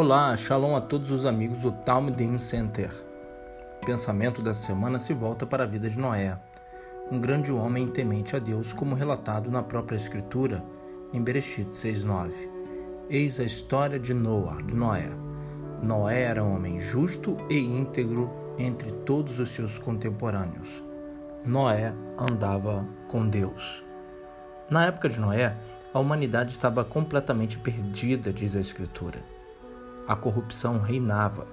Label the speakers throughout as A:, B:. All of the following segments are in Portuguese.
A: Olá, shalom a todos os amigos do Talmudim Center. O pensamento da semana se volta para a vida de Noé, um grande homem temente a Deus, como relatado na própria Escritura em Bereshit 6:9. Eis a história de Noé, de Noé. Noé era um homem justo e íntegro entre todos os seus contemporâneos. Noé andava com Deus. Na época de Noé, a humanidade estava completamente perdida, diz a Escritura a corrupção reinava.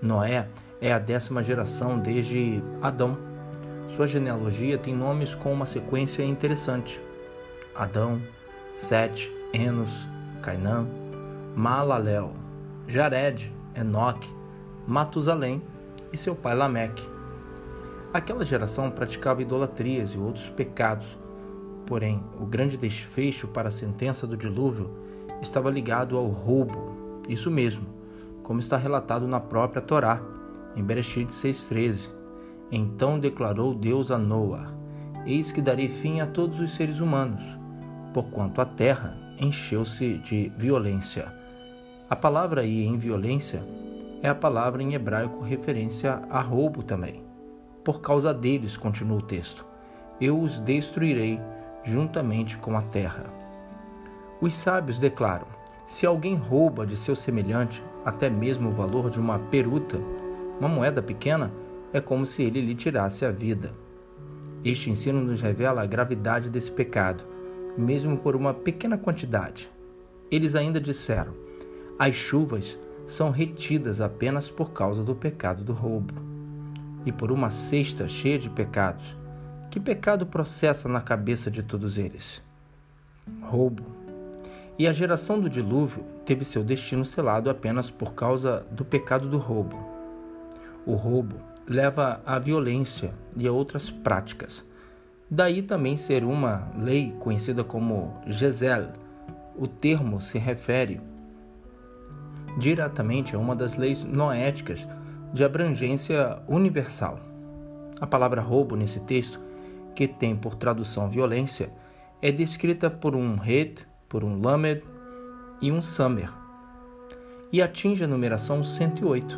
A: Noé é a décima geração desde Adão. Sua genealogia tem nomes com uma sequência interessante: Adão, Sete, Enos, Cainã, Maalalel, Jared, Enoque, Matusalém e seu pai Lameque. Aquela geração praticava idolatrias e outros pecados, porém o grande desfecho para a sentença do dilúvio estava ligado ao roubo, isso mesmo, como está relatado na própria Torá, em Bereshit 6,13. Então declarou Deus a Noé: Eis que darei fim a todos os seres humanos, porquanto a terra encheu-se de violência. A palavra aí em violência é a palavra em hebraico referência a roubo também. Por causa deles, continua o texto, eu os destruirei juntamente com a terra. Os sábios declaram: se alguém rouba de seu semelhante até mesmo o valor de uma peruta, uma moeda pequena, é como se ele lhe tirasse a vida. Este ensino nos revela a gravidade desse pecado, mesmo por uma pequena quantidade. Eles ainda disseram: as chuvas são retidas apenas por causa do pecado do roubo. E por uma cesta cheia de pecados, que pecado processa na cabeça de todos eles? Roubo e a geração do dilúvio teve seu destino selado apenas por causa do pecado do roubo. O roubo leva à violência e a outras práticas. Daí também ser uma lei conhecida como Gezel. O termo se refere diretamente a uma das leis noéticas de abrangência universal. A palavra roubo nesse texto, que tem por tradução violência, é descrita por um het por um Lamed e um Samer, e atinge a numeração 108,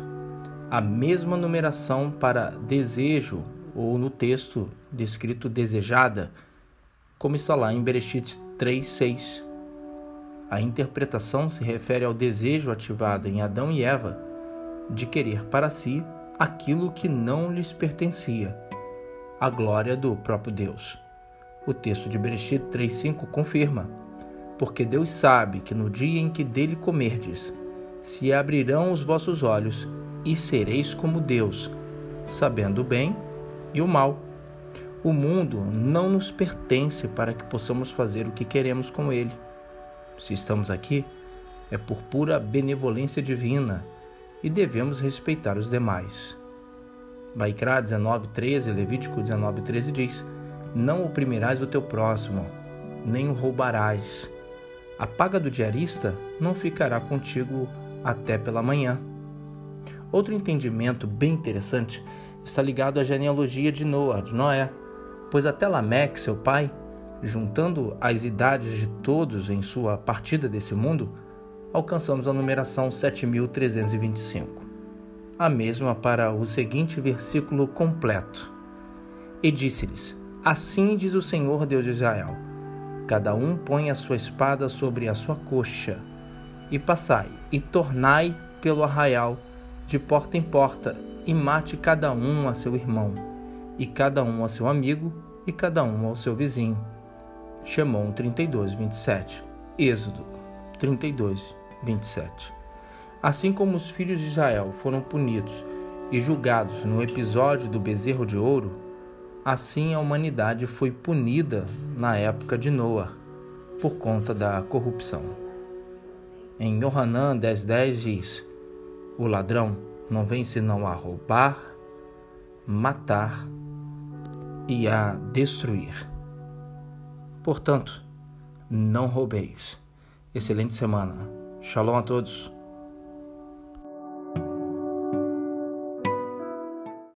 A: a mesma numeração para desejo, ou no texto descrito desejada, como está lá em Bereshit 3:6. A interpretação se refere ao desejo ativado em Adão e Eva de querer para si aquilo que não lhes pertencia, a glória do próprio Deus. O texto de Bereshit 3:5 confirma: porque Deus sabe que no dia em que dele comerdes, se abrirão os vossos olhos e sereis como Deus, sabendo o bem e o mal. O mundo não nos pertence para que possamos fazer o que queremos com ele. Se estamos aqui, é por pura benevolência divina e devemos respeitar os demais. Vaikra 19:13, Levítico 19:13 diz: Não oprimirás o teu próximo, nem o roubarás a paga do diarista não ficará contigo até pela manhã. Outro entendimento bem interessante está ligado à genealogia de Noé, de Noé, pois até Lameque, seu pai, juntando as idades de todos em sua partida desse mundo, alcançamos a numeração 7325. A mesma para o seguinte versículo completo. E disse-lhes: Assim diz o Senhor Deus de Israel: Cada um põe a sua espada sobre a sua coxa, e passai, e tornai pelo arraial, de porta em porta, e mate cada um a seu irmão, e cada um a seu amigo, e cada um ao seu vizinho. Shemon 32, 27. Êxodo 32, 27. Assim como os filhos de Israel foram punidos e julgados no episódio do bezerro de ouro, Assim, a humanidade foi punida na época de Noé por conta da corrupção. Em Yohanan 10,10 10 diz: O ladrão não vem senão a roubar, matar e a destruir. Portanto, não roubeis. Excelente semana. Shalom a todos.